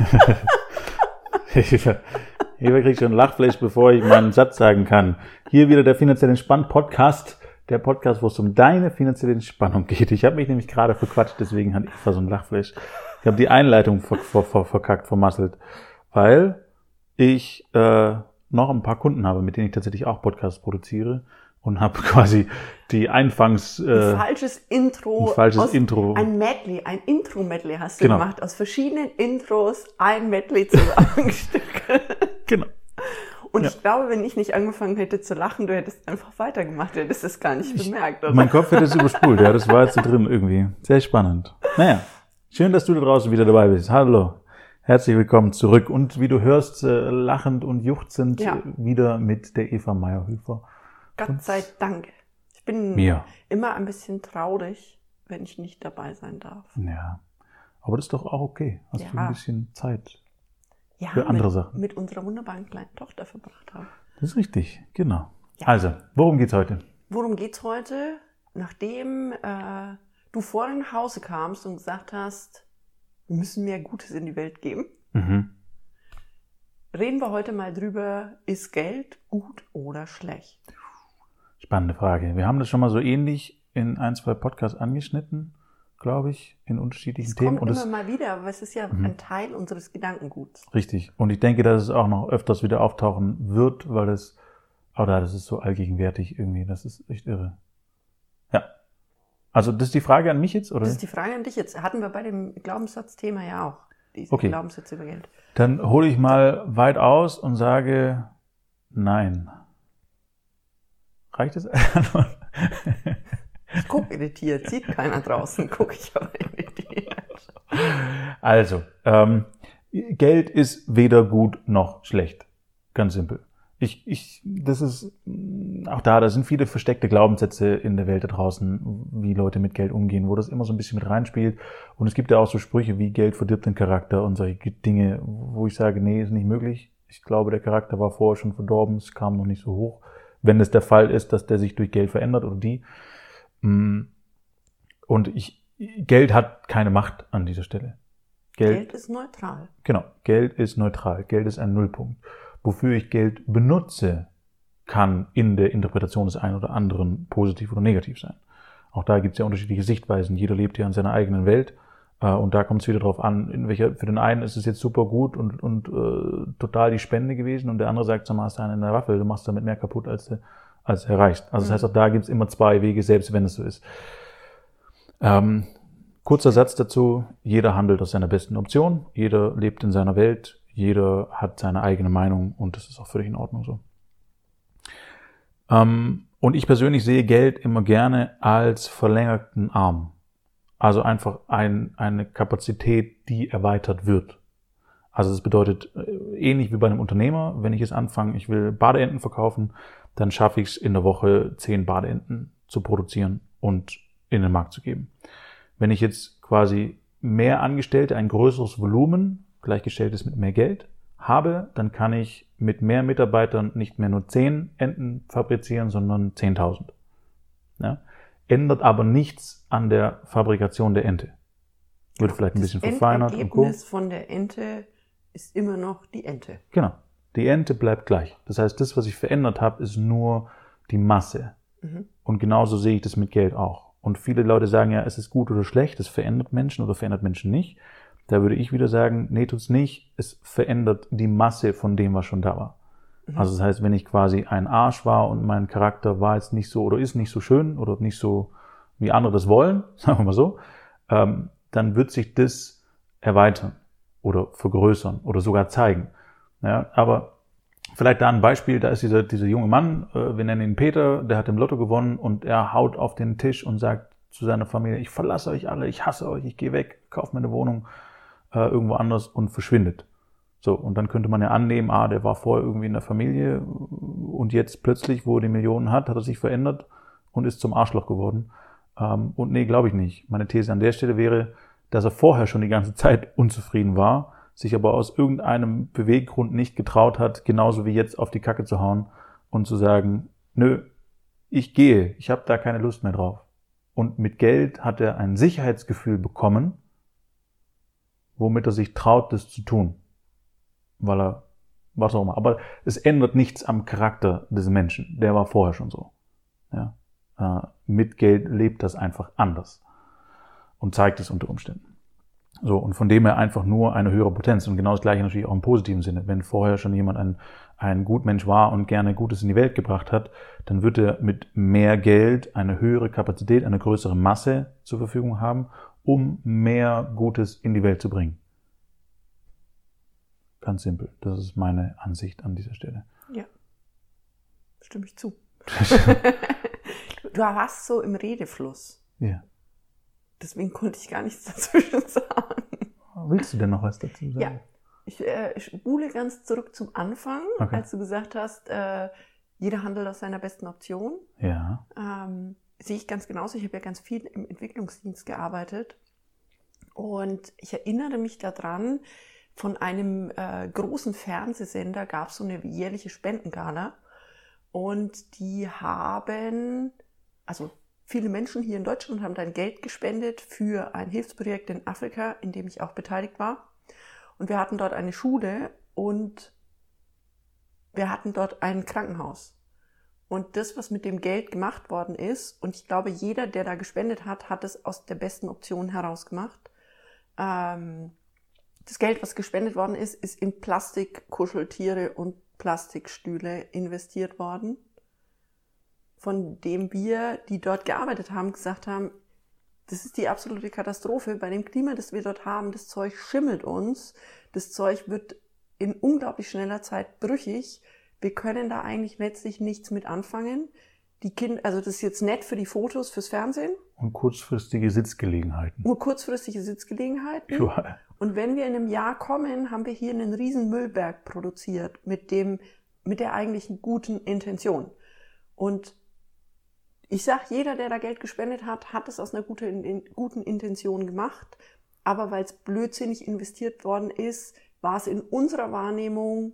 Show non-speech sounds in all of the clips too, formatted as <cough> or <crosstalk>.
<laughs> Eva kriegt schon Lachfleisch, bevor ich meinen Satz sagen kann. Hier wieder der finanziell entspannt Podcast. Der Podcast, wo es um deine finanzielle Entspannung geht. Ich habe mich nämlich gerade verquatscht, deswegen hat Eva so ein Lachfleisch. Ich habe die Einleitung ver ver ver verkackt, vermasselt, weil ich äh, noch ein paar Kunden habe, mit denen ich tatsächlich auch Podcasts produziere und habe <laughs> quasi die Einfangs Ein falsches Intro. ein falsches aus, Intro. Ein Medley, ein Intro-Medley hast du Genau. gemacht. Aus verschiedenen Intros ein Medley <laughs> zusammengestückelt. genau. Und Ja. ich glaube, wenn ich nicht angefangen hätte zu lachen, du hättest einfach weitergemacht. Du hättest es gar nicht bemerkt. Oder? Mein Kopf hätte es überspult, ja, das war jetzt so drin irgendwie. Sehr spannend. Naja, schön, dass du da draußen wieder dabei bist. Hallo. Herzlich willkommen zurück. Und wie du hörst, äh, lachend und juchzend Ja. äh, wieder mit der Eva Meyerhöfer. Gott sei Dank. Ich bin Mir. immer ein bisschen traurig, wenn ich nicht dabei sein darf. Ja. Aber das ist doch auch okay. Hast du Ja. ein bisschen Zeit. Ja, Für andere mit, Sachen. mit unserer wunderbaren kleinen Tochter verbracht habe. Das ist richtig, genau. Ja. Also, worum geht's heute? Worum geht's heute? Nachdem äh, du vorhin nach Hause kamst und gesagt hast, wir müssen mehr Gutes in die Welt geben, Mhm. reden wir heute mal drüber, ist Geld gut oder schlecht? Spannende Frage. Wir haben das schon mal so ähnlich in ein, zwei Podcasts angeschnitten, glaube ich, in unterschiedlichen Es Themen. kommt Und immer mal wieder, aber es ist ja Mhm. ein Teil unseres Gedankenguts. Richtig. Und ich denke, dass es auch noch öfters wieder auftauchen wird, weil das, oder das ist so allgegenwärtig irgendwie. Das ist echt irre. Ja. Also, das ist die Frage an mich jetzt, oder? Das ist die Frage an dich jetzt. Hatten wir bei dem Glaubenssatzthema ja auch. Diese Okay. Glaubenssätze über Geld. Dann hole ich mal weit aus und sage nein. Reicht es? Ich guck irritiert, sieht keiner draußen, guck ich aber irritiert. also, ähm, Geld ist weder gut noch schlecht. Ganz simpel. Ich, ich, das ist mh, auch da, da sind viele versteckte Glaubenssätze in der Welt da draußen, wie Leute mit Geld umgehen, wo das immer so ein bisschen mit reinspielt. Und es gibt ja auch so Sprüche wie Geld verdirbt den Charakter und solche Dinge, wo ich sage, nee, ist nicht möglich. Ich glaube, der Charakter war vorher schon verdorben, es kam noch nicht so hoch. Wenn es der Fall ist, dass der sich durch Geld verändert oder die. Mm. Und ich, Geld hat keine Macht an dieser Stelle. Geld ist neutral. Genau, Geld ist neutral, Geld ist ein Nullpunkt. Wofür ich Geld benutze, kann in der Interpretation des einen oder anderen positiv oder negativ sein. Auch da gibt es ja unterschiedliche Sichtweisen. Jeder lebt ja in seiner eigenen Welt. Äh, Und da kommt es wieder drauf an, in welcher, für den einen ist es jetzt super gut und, und äh, total die Spende gewesen und der andere sagt, sag mal, hast du einen in der Waffe, du machst damit mehr kaputt, als du, als du erreichst. Also das Mhm. heißt, auch da gibt es immer zwei Wege, selbst wenn es so ist. Ähm, kurzer Satz dazu, jeder handelt aus seiner besten Option, jeder lebt in seiner Welt, jeder hat seine eigene Meinung und das ist auch völlig in Ordnung so. Ähm, und ich persönlich sehe Geld immer gerne als verlängerten Arm. Also einfach ein, eine Kapazität, die erweitert wird. Also das bedeutet, äh, ähnlich wie bei einem Unternehmer, wenn ich jetzt anfange, ich will Badeenten verkaufen, dann schaffe ich es in der Woche zehn Badeenten zu produzieren und in den Markt zu geben. Wenn ich jetzt quasi mehr Angestellte, ein größeres Volumen, gleichgestelltes mit mehr Geld, habe, dann kann ich mit mehr Mitarbeitern nicht mehr nur 10 Enten fabrizieren, sondern 10.000. Ja? Ändert aber nichts an der Fabrikation der Ente. Wird vielleicht ein bisschen das verfeinert und co. Endergebnis von der Ente ist immer noch die Ente. Genau. Die Ente bleibt gleich. Das heißt, das, was ich verändert habe, ist nur die Masse. Mhm. Und genauso sehe ich das mit Geld auch. Und viele Leute sagen ja, es ist gut oder schlecht, es verändert Menschen oder verändert Menschen nicht. Da würde ich wieder sagen, nee, tut's nicht. Es verändert die Masse von dem, was schon da war. Mhm. Also das heißt, wenn ich quasi ein Arsch war und mein Charakter war jetzt nicht so oder ist nicht so schön oder nicht so, wie andere das wollen, <laughs> sagen wir mal so, ähm, dann wird sich das erweitern oder vergrößern oder sogar zeigen. Ja, aber vielleicht da ein Beispiel, da ist dieser, dieser junge Mann, äh, wir nennen ihn Peter, der hat im Lotto gewonnen und er haut auf den Tisch und sagt zu seiner Familie, ich verlasse euch alle, ich hasse euch, ich gehe weg, kaufe meine Wohnung äh, irgendwo anders und verschwindet. So, und dann könnte man ja annehmen, ah, der war vorher irgendwie in der Familie und jetzt plötzlich, wo er die Millionen hat, hat er sich verändert und ist zum Arschloch geworden. Ähm, und nee, glaube ich nicht. Meine These an der Stelle wäre, dass er vorher schon die ganze Zeit <laughs> unzufrieden war, sich aber aus irgendeinem Beweggrund nicht getraut hat, genauso wie jetzt auf die Kacke zu hauen und zu sagen, nö, ich gehe, ich habe da keine Lust mehr drauf. Und mit Geld hat er ein Sicherheitsgefühl bekommen, womit er sich traut, das zu tun. Weil er, was auch immer. Aber es ändert nichts am Charakter des Menschen. Der war vorher schon so. Ja? Äh, mit Geld lebt das einfach anders. Und zeigt es unter Umständen. So, und von dem her einfach nur eine höhere Potenz. Und genau das gleiche natürlich auch im positiven Sinne. Wenn vorher schon jemand ein, ein Gutmensch war und gerne Gutes in die Welt gebracht hat, dann wird er mit mehr Geld eine höhere Kapazität, eine größere Masse zur Verfügung haben, um mehr Gutes in die Welt zu bringen. Ganz simpel. Das ist meine Ansicht an dieser Stelle. Ja. Stimme ich zu. <laughs> du warst so im Redefluss. Ja. Deswegen konnte ich gar nichts dazwischen sagen. Willst du denn noch was dazu sagen? Ja. Ich, äh, spule ganz zurück zum Anfang, Okay. als du gesagt hast, äh, jeder handelt aus seiner besten Option. Ja. Ähm, sehe ich ganz genauso. Ich habe ja ganz viel im Entwicklungsdienst gearbeitet. Und ich erinnere mich daran, von einem äh, großen Fernsehsender gab es so eine jährliche Spendengala. Und die haben, also viele Menschen hier in Deutschland haben dann Geld gespendet für ein Hilfsprojekt in Afrika, in dem ich auch beteiligt war. Und wir hatten dort eine Schule und wir hatten dort ein Krankenhaus. Und das, was mit dem Geld gemacht worden ist, und ich glaube, jeder, der da gespendet hat, hat es aus der besten Option heraus gemacht. Ähm, das Geld, was gespendet worden ist, ist in Plastikkuscheltiere und Plastikstühle investiert worden, von dem wir, die dort gearbeitet haben, gesagt haben, das ist die absolute Katastrophe. Bei dem Klima, das wir dort haben, das Zeug schimmelt uns, das Zeug wird in unglaublich schneller Zeit brüchig. Wir können da eigentlich letztlich nichts mit anfangen. Die Kinder, also das ist jetzt nett für die Fotos, fürs Fernsehen, Und kurzfristige Sitzgelegenheiten. nur kurzfristige Sitzgelegenheiten. Überall. Und wenn wir in einem Jahr kommen, haben wir hier einen riesen Müllberg produziert mit dem, mit der eigentlichen guten Intention. Und ich sag, jeder, der da Geld gespendet hat, hat es aus einer guten, in, guten Intention gemacht. Aber weil es blödsinnig investiert worden ist, war es in unserer Wahrnehmung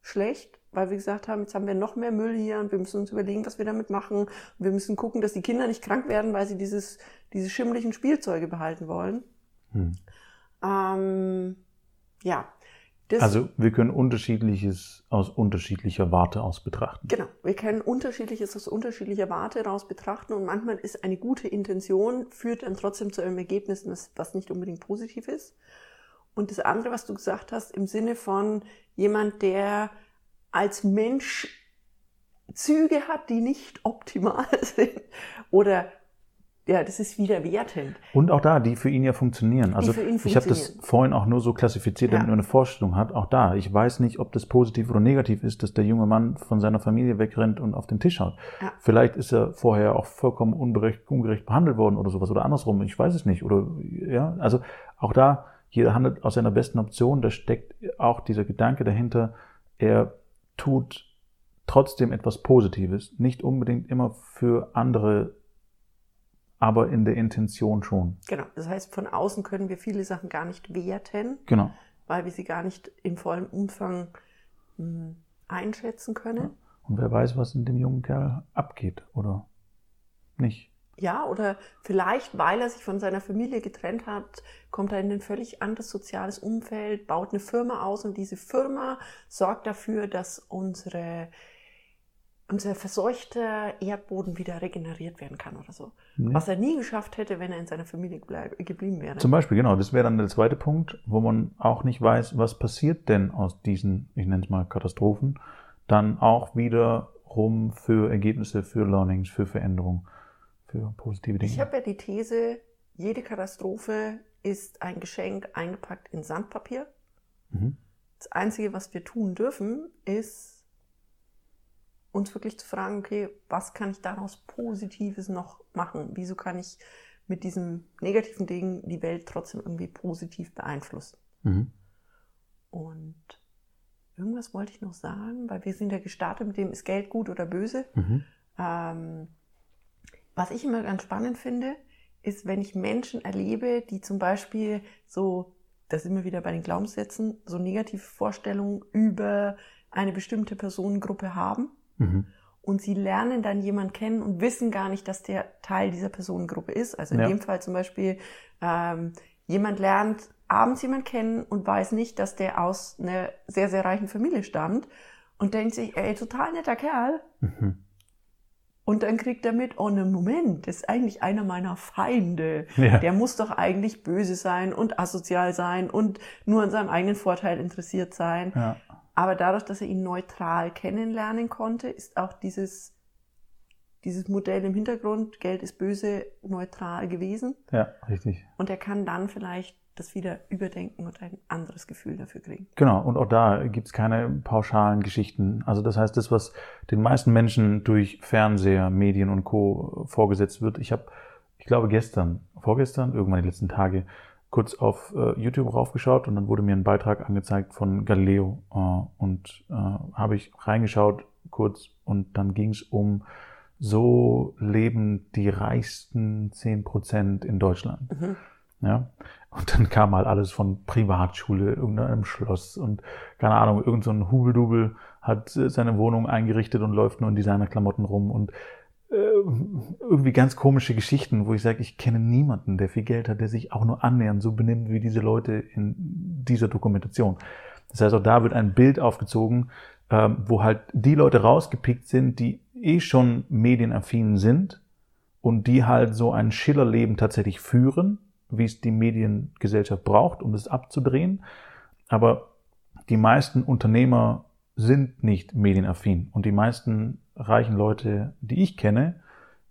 schlecht, weil wir gesagt haben, jetzt haben wir noch mehr Müll hier und wir müssen uns überlegen, was wir damit machen. Und wir müssen gucken, dass die Kinder nicht krank werden, weil sie dieses, diese schimmlichen Spielzeuge behalten wollen. Hm. Ähm, ja. Das, Also wir können unterschiedliches aus unterschiedlicher Warte aus betrachten. Genau, wir können unterschiedliches aus unterschiedlicher Warte heraus betrachten und manchmal ist eine gute Intention, führt dann trotzdem zu einem Ergebnis, was nicht unbedingt positiv ist. Und das andere, was du gesagt hast, im Sinne von jemand, der als Mensch Züge hat, die nicht optimal <laughs> sind oder ja, das ist wieder wertend. Und auch da, die für ihn ja funktionieren. Also ihn ich habe das funktionieren. vorhin auch nur so klassifiziert, damit Ja. man eine Vorstellung hat. Auch da, ich weiß nicht, ob das positiv oder negativ ist, dass der junge Mann von seiner Familie wegrennt und auf den Tisch haut. Ja. Vielleicht ist er vorher auch vollkommen unberecht, ungerecht behandelt worden oder sowas oder andersrum. Ich weiß es nicht. Oder ja, also auch da, jeder handelt aus seiner besten Option. Da steckt auch dieser Gedanke dahinter. Er tut trotzdem etwas Positives, nicht unbedingt immer für andere, aber in der Intention schon. Genau, das heißt, von außen können wir viele Sachen gar nicht werten. Genau. weil wir sie gar nicht im vollen Umfang mh, einschätzen können. Und wer weiß, was in dem jungen Kerl abgeht oder nicht. Ja, oder vielleicht, weil er sich von seiner Familie getrennt hat, kommt er in ein völlig anderes soziales Umfeld, baut eine Firma aus und diese Firma sorgt dafür, dass unsere, unser verseuchter Erdboden wieder regeneriert werden kann oder so. Nee. Was er nie geschafft hätte, wenn er in seiner Familie geblieben wäre. Zum Beispiel, genau, das wäre dann der zweite Punkt, wo man auch nicht weiß, was passiert denn aus diesen, ich nenne es mal Katastrophen, dann auch wiederum für Ergebnisse, für Learnings, für Veränderung, für positive Dinge. Ich habe ja die These, jede Katastrophe ist ein Geschenk eingepackt in Sandpapier. Mhm. Das Einzige, was wir tun dürfen, ist uns wirklich zu fragen, okay, was kann ich daraus Positives noch machen? Wieso kann ich mit diesem negativen Ding die Welt trotzdem irgendwie positiv beeinflussen? Mhm. Und irgendwas wollte ich noch sagen, weil wir sind ja gestartet mit dem, ist Geld gut oder böse? Mhm. Ähm, was ich immer ganz spannend finde, ist, wenn ich Menschen erlebe, die zum Beispiel so, da sind wir wieder bei den Glaubenssätzen, so negative Vorstellungen über eine bestimmte Personengruppe haben Mhm. und sie lernen dann jemanden kennen und wissen gar nicht, dass der Teil dieser Personengruppe ist. Also in Ja. dem Fall zum Beispiel, ähm, jemand lernt abends jemand kennen und weiß nicht, dass der aus einer sehr, sehr reichen Familie stammt und denkt sich, ey, total netter Kerl. Mhm. Und dann kriegt er mit, oh ne Moment, das ist eigentlich einer meiner Feinde. Ja. Der muss doch eigentlich böse sein und asozial sein und nur an seinem eigenen Vorteil interessiert sein. Ja. Aber dadurch, dass er ihn neutral kennenlernen konnte, ist auch dieses, dieses Modell im Hintergrund, Geld ist böse, neutral gewesen. Ja, richtig. Und er kann dann vielleicht das wieder überdenken und ein anderes Gefühl dafür kriegen. Genau, und auch da gibt es keine pauschalen Geschichten. Also das heißt, das, was den meisten Menschen durch Fernseher, Medien und Co. vorgesetzt wird, ich habe, ich glaube gestern, vorgestern, irgendwann die letzten Tage, kurz auf äh, YouTube raufgeschaut und dann wurde mir ein Beitrag angezeigt von Galileo äh, und äh, habe ich reingeschaut kurz und dann ging es um so leben die reichsten zehn Prozent in Deutschland. Mhm. Ja. Und dann kam halt alles von Privatschule, irgendeinem Schloss und keine Ahnung, irgendein so Hubeldubel hat äh, seine Wohnung eingerichtet und läuft nur in Designerklamotten rum und äh, irgendwie ganz komische Geschichten, wo ich sage, ich kenne niemanden, der viel Geld hat, der sich auch nur annähernd so benimmt wie diese Leute in dieser Dokumentation. Das heißt, auch da wird ein Bild aufgezogen, ähm, wo halt die Leute rausgepickt sind, die eh schon medienaffin sind und die halt so ein Schillerleben tatsächlich führen wie es die Mediengesellschaft braucht, um es abzudrehen. Aber die meisten Unternehmer sind nicht medienaffin und die meisten reichen Leute, die ich kenne,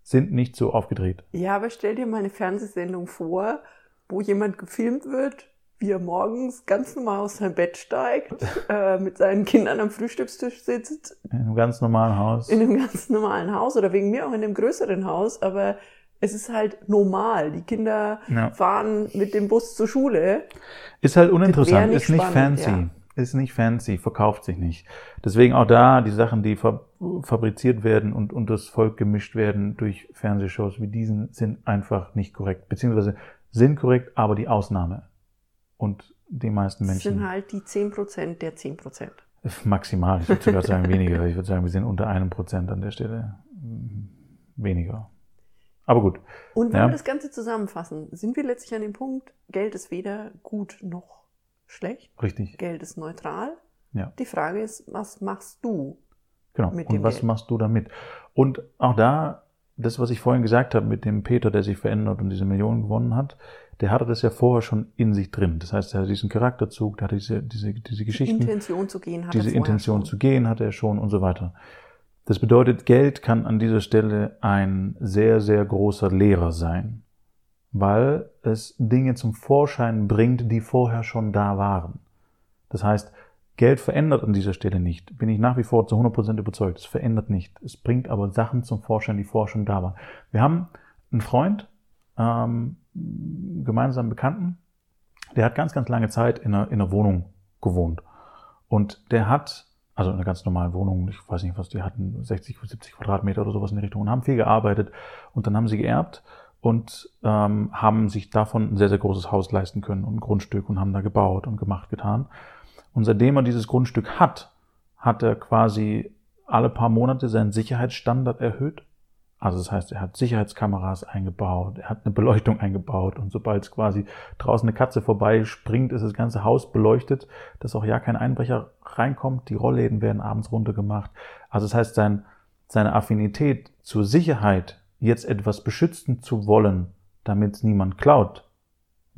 sind nicht so aufgedreht. Ja, aber stell dir mal eine Fernsehsendung vor, wo jemand gefilmt wird, wie er morgens ganz normal aus seinem Bett steigt, <laughs> äh, mit seinen Kindern am Frühstückstisch sitzt. In einem ganz normalen Haus. In einem ganz normalen Haus oder wegen mir auch in einem größeren Haus, aber es ist halt normal. Die Kinder ja. fahren mit dem Bus zur Schule. Ist halt uninteressant, nicht ist nicht spannend, fancy. Ja. Ist nicht fancy, verkauft sich nicht. Deswegen auch da die Sachen, die fabriziert werden und unter das Volk gemischt werden durch Fernsehshows wie diesen, sind einfach nicht korrekt. Beziehungsweise sind korrekt, aber die Ausnahme. Und die meisten Menschen. Das sind halt die 10% der 10%. Maximal. Ich würde sogar sagen <laughs> weniger. Ich würde sagen, wir sind unter einem Prozent an der Stelle. Weniger. Aber gut. Und wenn ja. wir das Ganze zusammenfassen, sind wir letztlich an dem Punkt, Geld ist weder gut noch schlecht. Richtig. Geld ist neutral. Ja. Die Frage ist, was machst du? Genau. Mit Und was Geld? machst du damit? Und auch da, das, was ich vorhin gesagt habe mit dem Peter, der sich verändert und diese Millionen gewonnen hat, der hatte das ja vorher schon in sich drin. Das heißt, er hat diesen Charakterzug, der hatte diese, diese, diese Geschichten. Die Intention zu gehen hat Diese Intention schon. zu gehen hatte er schon und so weiter. Das bedeutet, Geld kann an dieser Stelle ein sehr, sehr großer Lehrer sein, weil es Dinge zum Vorschein bringt, die vorher schon da waren. Das heißt, Geld verändert an dieser Stelle nicht. Bin ich nach wie vor zu 100% überzeugt. Es verändert nicht. Es bringt aber Sachen zum Vorschein, die vorher schon da waren. Wir haben einen Freund, ähm, gemeinsamen Bekannten, der hat ganz, ganz lange Zeit in einer, in einer Wohnung gewohnt. Und der hat also in einer ganz normalen Wohnung, ich weiß nicht, was die hatten, 60, 70 Quadratmeter oder sowas in die Richtung und haben viel gearbeitet und dann haben sie geerbt und ähm, haben sich davon ein sehr, sehr großes Haus leisten können und ein Grundstück und haben da gebaut und gemacht, getan. Und seitdem er dieses Grundstück hat, hat er quasi alle paar Monate seinen Sicherheitsstandard erhöht also das heißt, er hat Sicherheitskameras eingebaut, er hat eine Beleuchtung eingebaut und sobald es quasi draußen eine Katze vorbei springt, ist das ganze Haus beleuchtet, dass auch ja kein Einbrecher reinkommt. Die Rollläden werden abends runtergemacht. Also das heißt, sein, seine Affinität zur Sicherheit, jetzt etwas beschützen zu wollen, damit es niemand klaut,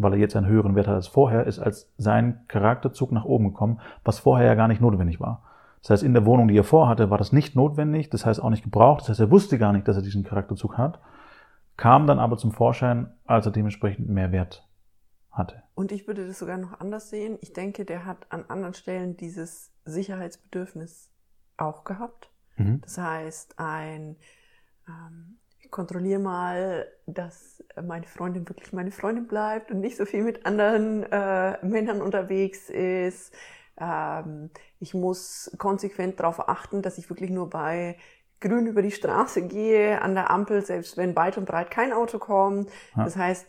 weil er jetzt einen höheren Wert hat als vorher, ist als sein Charakterzug nach oben gekommen, was vorher ja gar nicht notwendig war. Das heißt, in der Wohnung, die er vorhatte, war das nicht notwendig, das heißt auch nicht gebraucht, das heißt, er wusste gar nicht, dass er diesen Charakterzug hat, kam dann aber zum Vorschein, als er dementsprechend mehr Wert hatte. Und ich würde das sogar noch anders sehen. Ich denke, der hat an anderen Stellen dieses Sicherheitsbedürfnis auch gehabt. Mhm. Das heißt, ein ähm, kontrolliere mal, dass meine Freundin wirklich meine Freundin bleibt und nicht so viel mit anderen äh, Männern unterwegs ist. Ähm, ich muss konsequent darauf achten, dass ich wirklich nur bei grün über die Straße gehe, an der Ampel, selbst wenn weit und breit kein Auto kommt. Ja. Das heißt,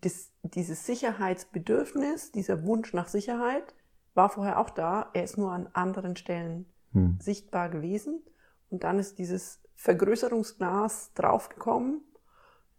das, dieses Sicherheitsbedürfnis, dieser Wunsch nach Sicherheit war vorher auch da. Er ist nur an anderen Stellen hm. sichtbar gewesen. Und dann ist dieses Vergrößerungsglas draufgekommen.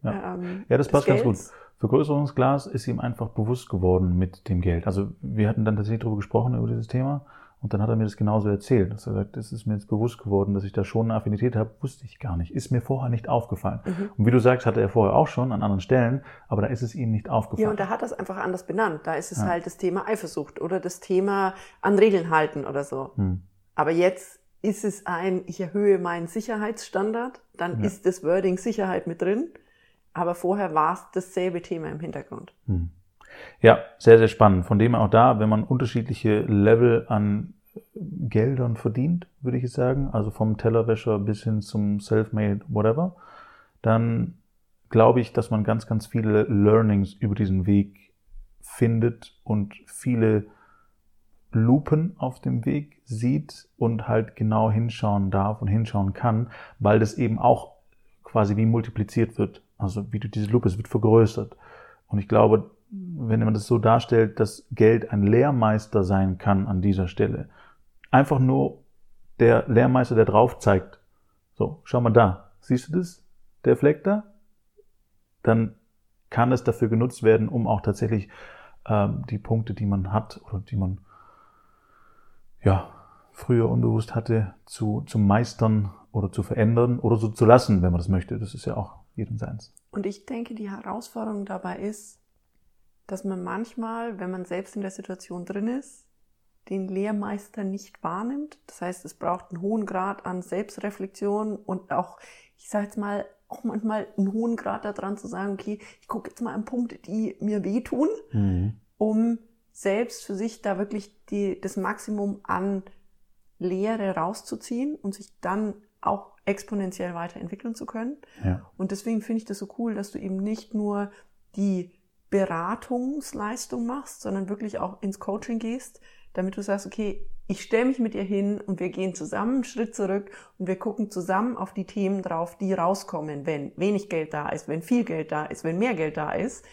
Ja, ähm, ja das passt ganz gut. Vergrößerungsglas ist ihm einfach bewusst geworden mit dem Geld. Also wir hatten dann tatsächlich darüber gesprochen, über dieses Thema. Und dann hat er mir das genauso erzählt. Er sagt, es ist mir jetzt bewusst geworden, dass ich da schon eine Affinität habe, wusste ich gar nicht. Ist mir vorher nicht aufgefallen. Mhm. Und wie du sagst, hatte er vorher auch schon an anderen Stellen, aber da ist es ihm nicht aufgefallen. Ja, und da hat er es einfach anders benannt. Da ist es ja. halt das Thema Eifersucht oder das Thema an Regeln halten oder so. Mhm. Aber jetzt ist es ein, ich erhöhe meinen Sicherheitsstandard, dann ja. ist das Wording Sicherheit mit drin. Aber vorher war es dasselbe Thema im Hintergrund. Mhm. Ja, sehr, sehr spannend. Von dem auch da, wenn man unterschiedliche Level an Geldern verdient, würde ich sagen, also vom Tellerwäscher bis hin zum Selfmade whatever, dann glaube ich, dass man ganz, ganz viele Learnings über diesen Weg findet und viele Lupen auf dem Weg sieht und halt genau hinschauen darf und hinschauen kann, weil das eben auch quasi wie multipliziert wird. Also wie du diese Lupe, es wird vergrößert. Und ich glaube, wenn man das so darstellt, dass Geld ein Lehrmeister sein kann an dieser Stelle. Einfach nur der Lehrmeister, der drauf zeigt. So, schau mal da. Siehst du das? Der Fleck da? Dann kann es dafür genutzt werden, um auch tatsächlich ähm, die Punkte, die man hat oder die man ja früher unbewusst hatte, zu, zu meistern oder zu verändern oder so zu lassen, wenn man das möchte. Das ist ja auch jedem seins. Und ich denke, die Herausforderung dabei ist, dass man manchmal, wenn man selbst in der Situation drin ist, den Lehrmeister nicht wahrnimmt. Das heißt, es braucht einen hohen Grad an Selbstreflexion und auch, ich sage jetzt mal, auch manchmal einen hohen Grad daran zu sagen, okay, ich gucke jetzt mal an Punkte, die mir wehtun, mhm. um selbst für sich da wirklich die, das Maximum an Lehre rauszuziehen und sich dann auch exponentiell weiterentwickeln zu können. Ja. Und deswegen finde ich das so cool, dass du eben nicht nur die Beratungsleistung machst, sondern wirklich auch ins Coaching gehst, damit du sagst, okay, ich stelle mich mit dir hin und wir gehen zusammen einen Schritt zurück und wir gucken zusammen auf die Themen drauf, die rauskommen, wenn wenig Geld da ist, wenn viel Geld da ist, wenn mehr Geld da ist,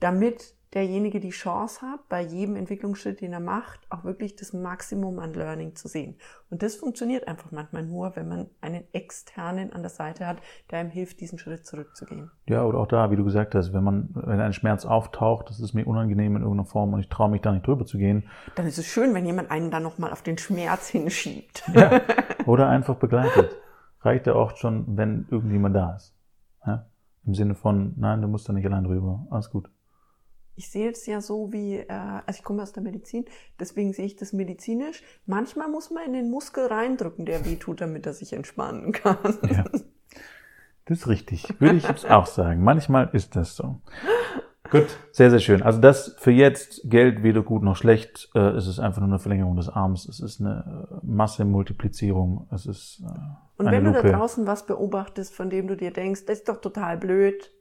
damit derjenige die Chance hat, bei jedem Entwicklungsschritt, den er macht, auch wirklich das Maximum an Learning zu sehen. Und das funktioniert einfach manchmal nur, wenn man einen externen an der Seite hat, der ihm hilft, diesen Schritt zurückzugehen. Ja, oder auch da, wie du gesagt hast, wenn man, wenn ein Schmerz auftaucht, das ist mir unangenehm in irgendeiner Form und ich traue mich da nicht drüber zu gehen. Dann ist es schön, wenn jemand einen dann nochmal auf den Schmerz hinschiebt. Ja. <laughs> Oder einfach begleitet. Reicht ja auch schon, wenn irgendjemand da ist. Ja? Im Sinne von, nein, du musst da nicht allein drüber. Alles gut ich sehe es ja so wie, äh, also ich komme aus der Medizin, deswegen sehe ich das medizinisch. Manchmal muss man in den Muskel reindrücken, der weh tut, damit er sich entspannen <laughs> kann. Ja. Das ist richtig. Würde ich jetzt auch sagen. Manchmal ist das so. Gut, sehr, sehr schön. Also das für jetzt Geld weder gut noch schlecht. Äh, es ist einfach nur eine Verlängerung des Arms. Es ist eine Massemultiplizierung. Es ist äh, Und wenn Lupe. du da draußen was beobachtest, von dem du dir denkst, das ist doch total blöd,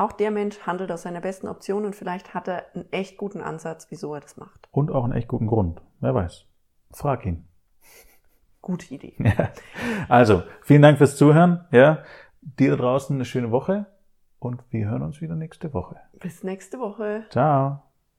auch der Mensch handelt aus seiner besten Option und vielleicht hat er einen echt guten Ansatz, wieso er das macht. Und auch einen echt guten Grund. Wer weiß. Frag ihn. <laughs> Gute Idee. Ja. Also, vielen Dank fürs Zuhören. Ja, dir draußen eine schöne Woche und wir hören uns wieder nächste Woche. Bis nächste Woche. Ciao.